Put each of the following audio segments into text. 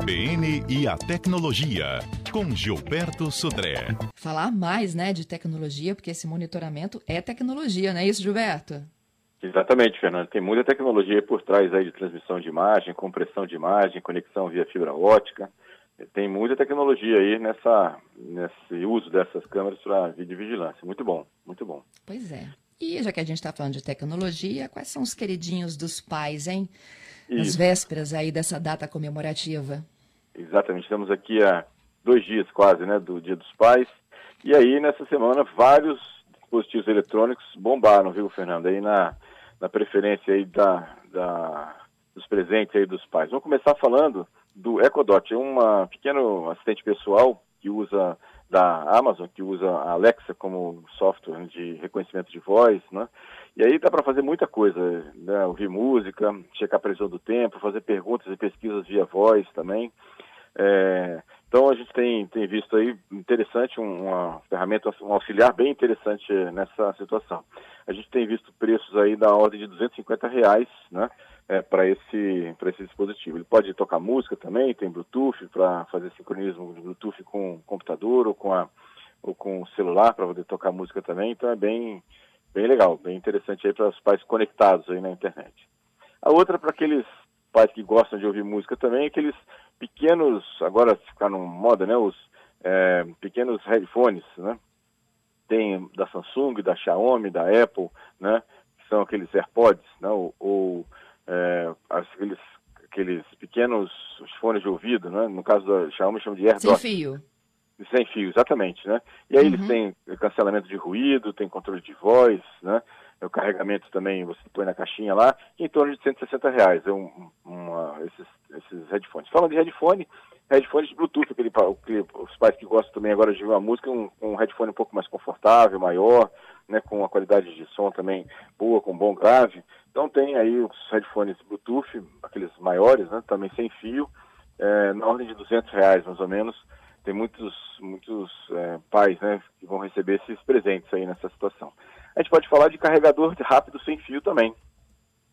CBN e a tecnologia, com Gilberto Sudré. Falar mais, né, de tecnologia, porque esse monitoramento é tecnologia, não é isso, Gilberto? Exatamente, Fernando. Tem muita tecnologia por trás aí de transmissão de imagem, compressão de imagem, conexão via fibra ótica. Tem muita tecnologia aí nessa, nesse uso dessas câmeras para videovigilância. Muito bom, muito bom. Pois é. E já que a gente está falando de tecnologia, quais são os queridinhos dos pais, hein? Nas Isso. vésperas aí dessa data comemorativa. Exatamente. Estamos aqui há dois dias quase, né, do Dia dos Pais. E aí, nessa semana, vários dispositivos eletrônicos bombaram, viu, Fernando? Aí na, na preferência aí da, da, dos presentes aí dos pais. Vamos começar falando do EcoDot. É um pequeno assistente pessoal que usa da Amazon, que usa a Alexa como software de reconhecimento de voz, né? E aí dá para fazer muita coisa, né? Ouvir música, checar a previsão do tempo, fazer perguntas e pesquisas via voz também. É, então a gente tem, tem visto aí interessante um, uma ferramenta, um auxiliar bem interessante nessa situação. A gente tem visto preços aí da ordem de 250 reais, né? É, para esse esse dispositivo. Ele pode tocar música também, tem Bluetooth para fazer sincronismo de Bluetooth com o computador ou com a ou com o celular para poder tocar música também. Então é bem bem legal, bem interessante aí para os pais conectados aí na internet. A outra para aqueles pais que gostam de ouvir música também, aqueles pequenos, agora ficaram moda, né, os é, pequenos headphones, né? Tem da Samsung, da Xiaomi, da Apple, né? Que são aqueles AirPods, né? Ou, ou é, aqueles, aqueles pequenos fones de ouvido, né? No caso da Xiaomi chama de AirDot. Sem fio. Sem fio, exatamente, né? E aí Uhum. eles têm cancelamento de ruído, tem controle de voz, né? O carregamento também você põe na caixinha lá, em torno de 160 reais, é um, uma, esses, esses headphones. Falando de headphone, headphones de Bluetooth, aquele, aquele, os pais que gostam também agora de uma música, um, um headphone um pouco mais confortável, maior, né? Com uma qualidade de som também boa, com bom grave. Então tem aí os headphones Bluetooth, aqueles maiores, né? Também sem fio, é, na ordem de 200 reais mais ou menos. Tem muitos, muitos é, pais, né, que vão receber esses presentes aí nessa situação. A gente pode falar de carregador rápido sem fio também.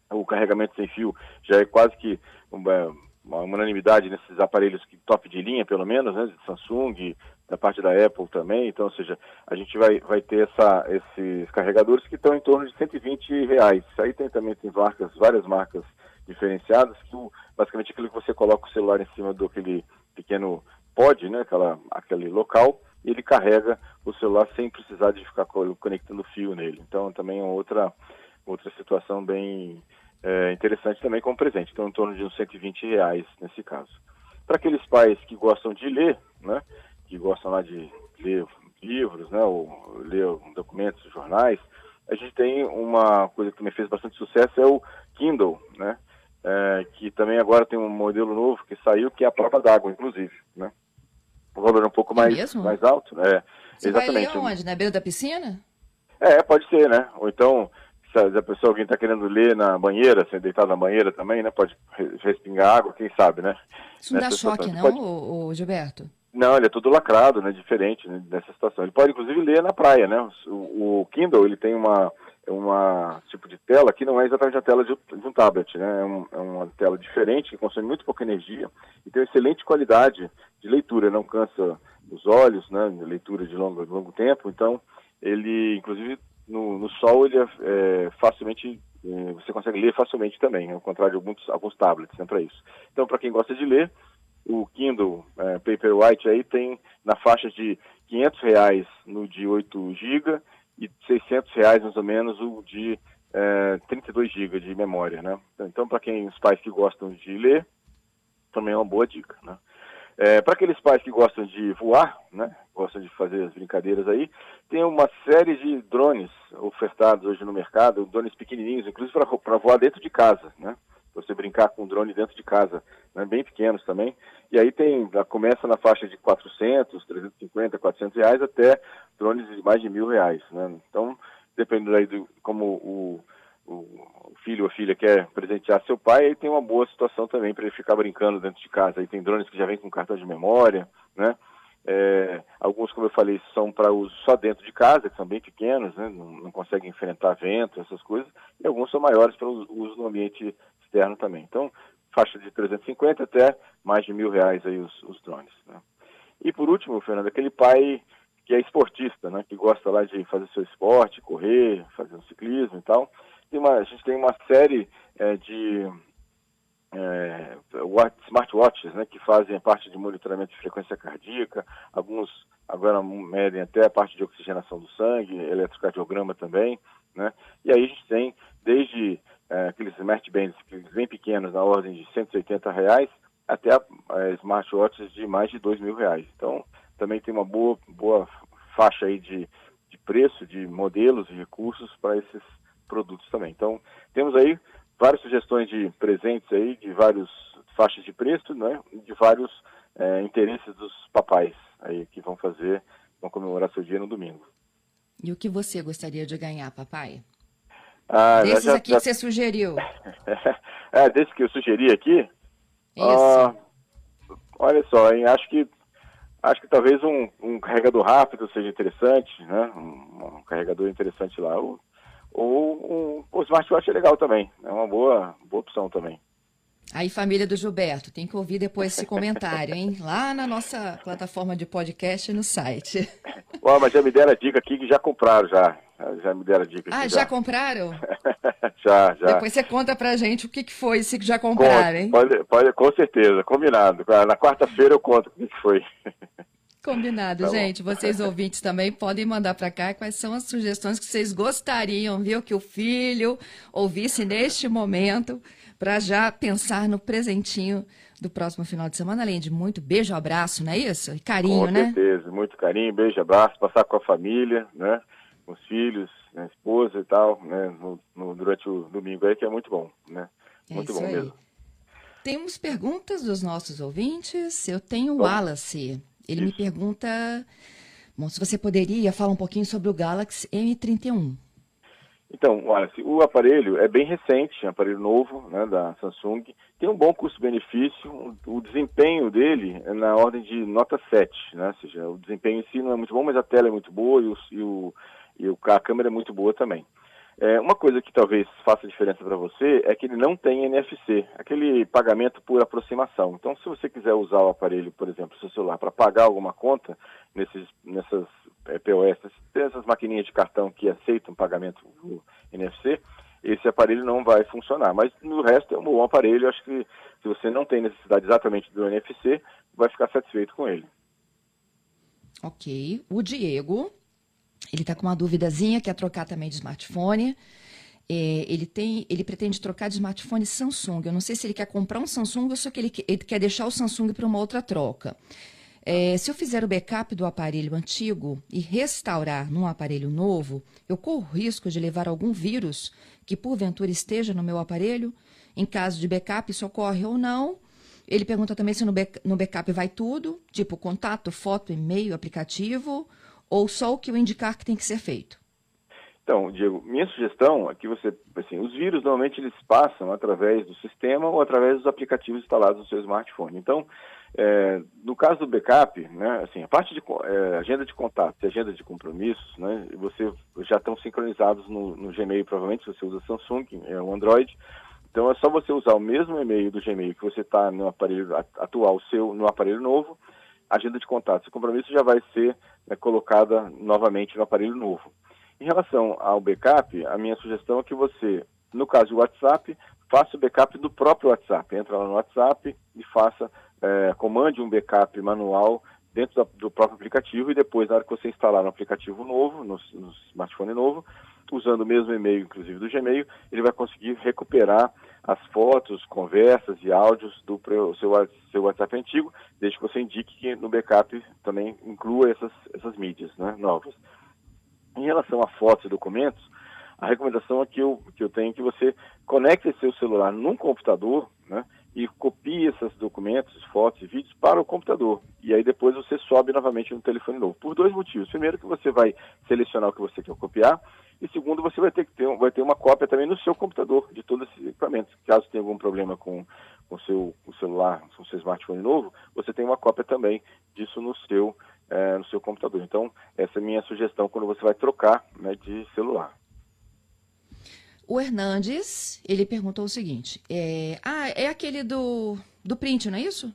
O carregamento sem fio já é quase que uma, uma unanimidade nesses aparelhos top de linha, pelo menos, né, de Samsung, da parte da Apple também. Então, ou seja, a gente vai, vai ter essa, esses carregadores que estão em torno de 120 reais. Aí tem também tem marcas, várias marcas diferenciadas, que o- basicamente aquilo que você coloca o celular em cima do aquele pequeno pod, né, aquela, aquele local, ele carrega o celular sem precisar de ficar co- conectando fio nele. Então também é outra, outra situação bem é, interessante também como presente. Então em torno de uns 120 reais nesse caso. Para aqueles pais que gostam de ler, né, que gostam lá de ler livros, né, ou ler documentos, jornais, a gente tem uma coisa que também fez bastante sucesso, é o Kindle, né, é, que também agora tem um modelo novo que saiu, que é a prova d'água, inclusive, né. O valor é um pouco É mais, mesmo? mais alto, é, Você vai exatamente. ler onde? Na beira da piscina? É, pode ser, né? Ou então, se a, pessoa, alguém está querendo ler na banheira, ser deitado na banheira também, né? Pode re- respingar água, quem sabe, né? Isso não dá choque, situação, não, pode- ô, ô, Gilberto? Não, ele é todo lacrado, né? Diferente né, nessa situação. Ele pode, inclusive, ler na praia, né? O, o Kindle, ele tem uma, uma tipo de tela que não é exatamente a tela de, um tablet, né? É, um- é uma tela diferente, que consome muito pouca energia e tem excelente qualidade de leitura, não cansa os olhos, né? Leitura de longo, de longo tempo. Então, ele, inclusive, no, no sol, ele é, é facilmente, é, você consegue ler facilmente também, ao contrário de alguns, alguns tablets, né? Para isso. Então, para quem gosta de ler, o Kindle é, Paperwhite aí tem na faixa de 500 reais no de 8 GB e 600 reais mais ou menos o de é, 32 GB de memória, né? Então, para quem os pais que gostam de ler, também é uma boa dica, né? É, para aqueles pais que gostam de voar, né? Gostam de fazer as brincadeiras aí, tem uma série de drones ofertados hoje no mercado, drones pequenininhos, inclusive para voar dentro de casa, né? Você brincar com um drone dentro de casa, né? bem pequenos também. E aí tem, começa na faixa de 400, 350, 400 reais até drones de mais de mil reais, né? Então, dependendo aí do como o, o filho ou filha quer presentear seu pai, aí tem uma boa situação também para ele ficar brincando dentro de casa. Aí tem drones que já vêm com cartão de memória, né? É, alguns, como eu falei, são para uso só dentro de casa, que são bem pequenos, né? não, não conseguem enfrentar vento, essas coisas, e alguns são maiores para uso no ambiente externo também. Então, faixa de 350 até mais de mil reais aí os, os drones. Né? E por último, Fernando, aquele pai que é esportista, né, que gosta lá de fazer seu esporte, correr, fazer um ciclismo e tal. Tem uma, a gente tem uma série é, de é, smartwatches, né, que fazem parte de monitoramento de frequência cardíaca, alguns agora medem até a parte de oxigenação do sangue, eletrocardiograma também, né, e aí a gente tem desde é, aqueles smartbands bem pequenos, na ordem de 180 reais, até a, a smartwatches de mais de 2 mil reais. Então, também tem uma boa, boa faixa aí de, de preço, de modelos e recursos para esses produtos também. Então, temos aí várias sugestões de presentes aí, de várias faixas de preço, né, de vários é, interesses dos papais aí que vão fazer, vão comemorar seu dia no domingo. E o que você gostaria de ganhar, papai? Ah, Desses já, aqui já... que você sugeriu. é, desses que eu sugeri aqui? Isso. Ah, olha só, hein, acho que acho que talvez um, um carregador rápido seja interessante, né? Um, um carregador interessante lá. Ou, ou um, o smartwatch é legal também, é uma boa, boa opção também. Aí, família do Gilberto, tem que ouvir depois esse comentário, hein? Lá na nossa plataforma de podcast e no site. Ó, mas já me deram a dica aqui que já compraram já. Já me deram a dica Ah, aqui, já compraram? já, já. Depois você conta pra gente o que, que foi esse que já compraram, hein? Pode, pode, com certeza, combinado. Na quarta-feira eu conto o que que foi. Combinado, Tá gente. Vocês ouvintes também podem mandar pra cá quais são as sugestões que vocês gostariam, viu, que o filho ouvisse neste momento para já pensar no presentinho do próximo final de semana, além de muito beijo, abraço, não é isso? E carinho, com né? certeza, muito carinho, beijo, abraço, passar com a família, né? Com os filhos, né, a esposa e tal, né? No, no- durante o domingo aí, que é muito bom, né? É Muito bom aí. mesmo. Temos perguntas dos nossos ouvintes. Eu tenho o. Wallace. Ele me Isso. pergunta bom, se você poderia falar um pouquinho sobre o Galaxy M31. Então, olha, o aparelho é bem recente, é um aparelho novo, né, da Samsung, tem um bom custo-benefício, o- desempenho dele é na ordem de nota 7, né, ou seja, o desempenho em si não é muito bom, mas a tela é muito boa e, o, e, o, e a câmera é muito boa também. É, uma coisa que talvez faça diferença para você é que ele não tem NFC, aquele pagamento por aproximação. Então, se você quiser usar o aparelho, por exemplo, seu celular, para pagar alguma conta nesses, nessas é, POS, tem essas maquininhas de cartão que aceitam pagamento por NFC, esse aparelho não vai funcionar. Mas no resto é um bom aparelho. Acho que se você não tem necessidade exatamente do NFC, vai ficar satisfeito com ele. Ok. O Diego, ele está com uma duvidazinha, quer trocar também de smartphone. É, ele tem, ele pretende trocar de smartphone Samsung. Eu não sei se ele quer comprar um Samsung ou se ele, ele quer deixar o Samsung para uma outra troca. É, se eu fizer o backup do aparelho antigo e restaurar num aparelho novo, eu corro risco de levar algum vírus que porventura esteja no meu aparelho. Em caso de backup, isso ocorre ou não. Ele pergunta também se no, back- no backup vai tudo, tipo contato, foto, e-mail, aplicativo, ou só o que eu indicar que tem que ser feito. Então, Diego, minha sugestão é que você, assim, os vírus normalmente eles passam através do sistema ou através dos aplicativos instalados no seu smartphone. Então, é, no caso do backup, né, assim, a parte de é, agenda de contatos e agenda de compromissos, né, você já estão sincronizados no, no Gmail, provavelmente, se você usa Samsung, é o Android. Então, é só você usar o mesmo e-mail do Gmail que você está no aparelho atual seu, no aparelho novo, agenda de contatos e compromissos já vai ser né, colocada novamente no aparelho novo. Em relação ao backup, a minha sugestão é que você, no caso do WhatsApp, faça o backup do próprio WhatsApp. Entra lá no WhatsApp e faça, eh, comande um backup manual dentro da- do próprio aplicativo e depois, na hora que você instalar no aplicativo novo, no, no smartphone novo, usando o mesmo e-mail, inclusive do Gmail, ele vai conseguir recuperar as fotos, conversas e áudios do seu, seu WhatsApp antigo, desde que você indique que no backup também inclua essas, essas mídias né, novas. Em relação a fotos e documentos, a recomendação é que eu, que eu tenho que você conecte seu celular num computador né, e copie esses documentos, fotos e vídeos para o computador. E aí depois você sobe novamente no telefone novo. Por dois motivos. Primeiro que você vai selecionar o que você quer copiar e segundo você vai ter que ter, vai ter uma cópia também no seu computador de todos esses equipamentos. Caso tenha algum problema com o seu o celular, com seu smartphone novo, você tem uma cópia também disso no seu eh, no seu computador. Então essa é a minha sugestão quando você vai trocar né, de celular. O Hernandes, ele perguntou o seguinte: é, ah, é aquele do, do print, não é isso?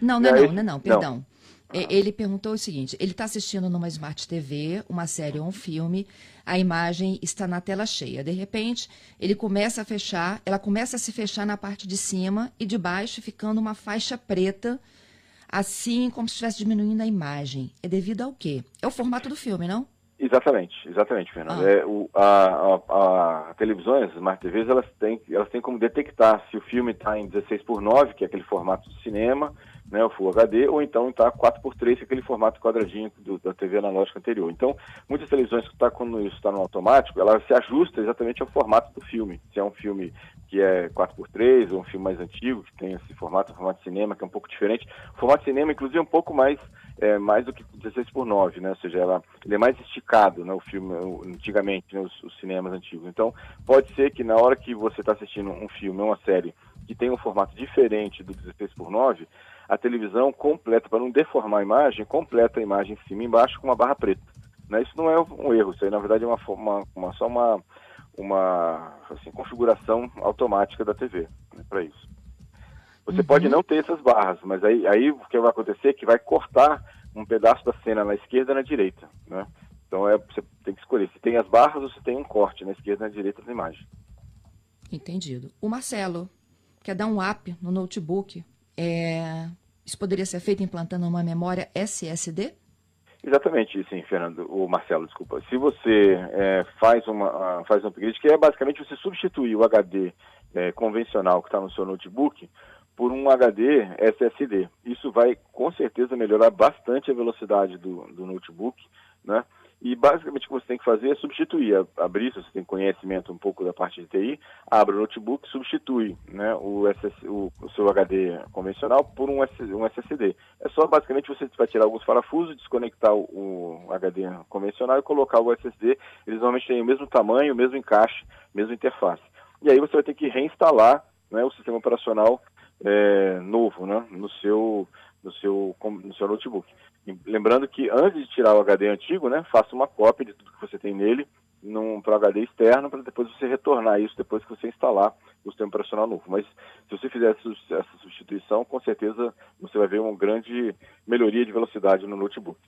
Não, não, não, não, não, não perdão. É, ele perguntou o seguinte: ele está assistindo numa Smart TV, uma série ou um filme, a imagem está na tela cheia. De repente, ele começa a fechar, ela começa a se fechar na parte de cima e de baixo, ficando uma faixa preta, assim como se estivesse diminuindo a imagem. É devido ao quê? É o formato do filme, não? Exatamente, exatamente, Fernando. Ah. É, o, a, a, a, televisões, as Smart TVs, elas têm, elas têm como detectar se o filme está em 16 por 9, que é aquele formato de cinema, né, o Full HD, ou então está 4x3, que é aquele formato quadradinho do, da TV analógica anterior. Então, muitas televisões que tá, quando isso está no automático, ela se ajusta exatamente ao formato do filme. Se é um filme que é 4x3, ou um filme mais antigo, que tem esse formato, formato de cinema, que é um pouco diferente. O formato de cinema, inclusive, é um pouco mais é, mais do que 16 por 9, né? Ou seja, ela, ele é mais esticado, né? O filme, antigamente, né? os, os, cinemas antigos. Então, pode ser que na hora que você está assistindo um filme, uma série que tem um formato diferente do 16 por 9, a televisão completa, para não deformar a imagem, completa a imagem em cima e embaixo com uma barra preta. Né? Isso não é um erro, isso aí na verdade é uma, uma, uma só uma, uma assim, configuração automática da TV né, para isso. Você uhum. pode não ter essas barras, mas aí, aí o que vai acontecer é que vai cortar um pedaço da cena na esquerda e na direita, né? Então é, você tem que escolher se tem as barras ou se tem um corte na esquerda e na direita da imagem. Entendido. O Marcelo quer dar um app no notebook. É... Isso poderia ser feito implantando uma memória SSD? Exatamente, sim, Fernando. O Marcelo, desculpa. Se você é, faz, uma, faz um upgrade, que é basicamente você substituir o HD é, convencional que está no seu notebook por um HD SSD. Isso vai com certeza melhorar bastante a velocidade do, do notebook, né? E basicamente o que você tem que fazer é substituir, abrir, se você tem conhecimento um pouco da parte de TI, abre o notebook, substitui né, o, SS, o, o, seu HD convencional por um, um, SSD. É só basicamente você vai tirar alguns parafusos, desconectar o, o, HD convencional e colocar o SSD. Eles normalmente têm o mesmo tamanho, o mesmo encaixe, mesma interface. E aí você vai ter que reinstalar né, o sistema operacional é, novo né, no, seu, no, seu, no seu notebook. Lembrando que antes de tirar o HD antigo, né, faça uma cópia de tudo que você tem nele para o HD externo, para depois você retornar isso depois que você instalar o sistema operacional novo. Mas se você fizer essa substituição, com certeza você vai ver uma grande melhoria de velocidade no notebook.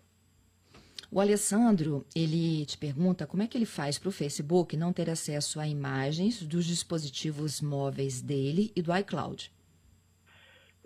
O Alessandro, ele te pergunta como é que ele faz para o Facebook não ter acesso a imagens dos dispositivos móveis dele e do iCloud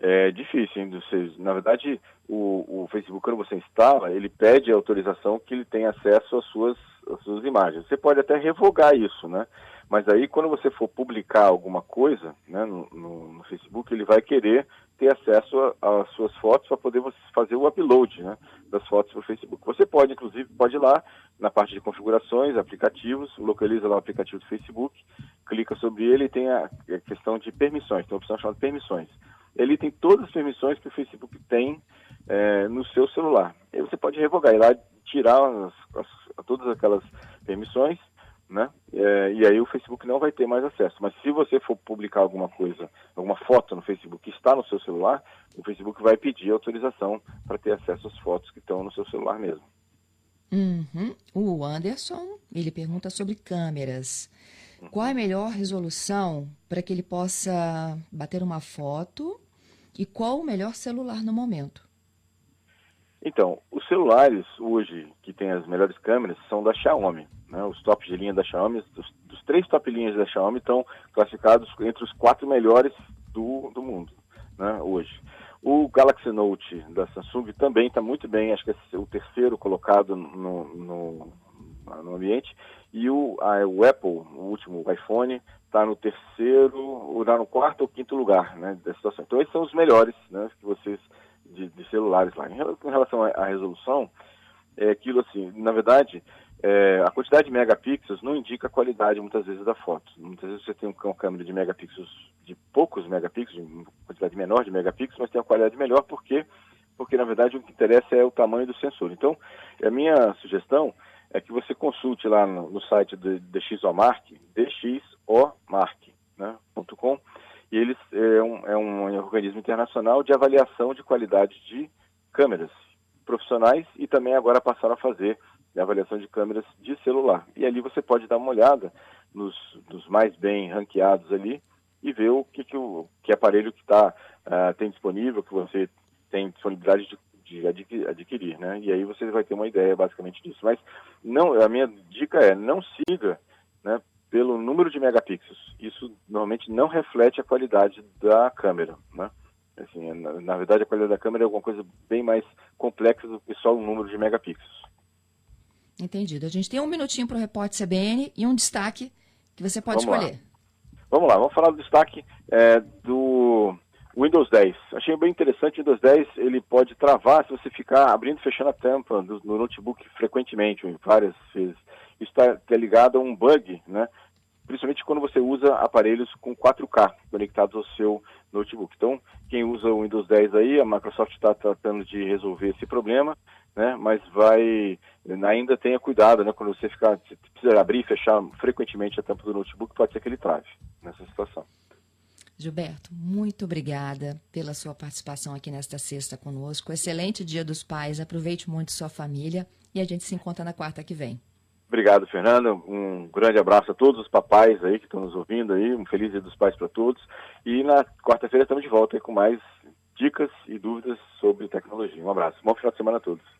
é difícil, hein? Vocês, na verdade, o, o, Facebook, quando você instala, ele pede autorização que ele tenha acesso às suas, às suas imagens. Você pode até revogar isso, né? Mas aí, quando você for publicar alguma coisa né, no, no, no Facebook, ele vai querer ter acesso às suas fotos para poder você fazer o upload né, das fotos para o Facebook. Você pode, inclusive, pode ir lá na parte de configurações, aplicativos, localiza lá o aplicativo do Facebook, clica sobre ele e tem a, a questão de permissões, tem uma opção chamada permissões ele tem todas as permissões que o Facebook tem é, no seu celular. E você pode revogar, ir lá tirar as, as, todas aquelas permissões, né? É, e aí o Facebook não vai ter mais acesso. Mas se você for publicar alguma coisa, alguma foto no Facebook que está no seu celular, o Facebook vai pedir autorização para ter acesso às fotos que estão no seu celular mesmo. Uhum. O Anderson, ele pergunta sobre câmeras. Qual é a melhor resolução para que ele possa bater uma foto e qual o melhor celular no momento? Então, os celulares hoje que têm as melhores câmeras são da Xiaomi. Né? Os tops de linha da Xiaomi, dos, dos três top linhas da Xiaomi estão classificados entre os quatro melhores do, do mundo né? hoje. O Galaxy Note da Samsung também está muito bem, acho que é o terceiro colocado no, no, no ambiente. E o, a, o Apple, o último o iPhone, está no terceiro, ou está no quarto ou quinto lugar né, da situação. Então, esses são os melhores né, que vocês de, de celulares lá. Em, relação à, resolução, é aquilo assim, na verdade, é, a quantidade de megapixels não indica a qualidade muitas vezes da foto. Muitas vezes você tem uma câmera de megapixels de poucos megapixels, de quantidade menor de megapixels, mas tem uma qualidade melhor porque porque na verdade o que interessa é o tamanho do sensor. Então, a minha sugestão é que você consulte lá no, no site do DxOMark, dxomark.com, né, e eles é um, é um organismo internacional de avaliação de qualidade de câmeras profissionais e também agora passaram a fazer avaliação de câmeras de celular. E ali você pode dar uma olhada nos, nos mais bem ranqueados ali e ver o que, que, o, que aparelho que tá, uh, tem disponível, que você tem disponibilidade de, de adquirir, né? E aí você vai ter uma ideia basicamente disso. Mas não, a minha dica é não siga, né, pelo número de megapixels. Isso normalmente não reflete a qualidade da câmera, né? Assim, na, na, verdade, a qualidade da câmera é alguma coisa bem mais complexa do que só o número de megapixels. Entendido. A gente tem um minutinho para o repórter CBN e um destaque que você pode vamos escolher. Lá. Vamos lá, vamos falar do destaque é, do Windows 10. Achei bem interessante, o Windows 10 ele pode travar se você ficar abrindo e fechando a tampa do, no notebook frequentemente, várias vezes. Isso está tá ligado a um bug, né? principalmente quando você usa aparelhos com 4K conectados ao seu notebook. Então, quem usa o Windows 10 aí, a Microsoft está tratando de resolver esse problema, né? Mas vai ainda tenha cuidado, né? Quando você ficar você abrir e fechar frequentemente a tampa do notebook, pode ser que ele trave nessa situação. Gilberto, muito obrigada pela sua participação aqui nesta sexta conosco. Excelente Dia dos Pais. Aproveite muito sua família e a gente se encontra na quarta que vem. Obrigado, Fernanda. Um grande abraço a todos os papais aí que estão nos ouvindo aí. Um feliz dia dos pais para todos. E na quarta-feira estamos de volta com mais dicas e dúvidas sobre tecnologia. Um abraço. Bom final de semana a todos.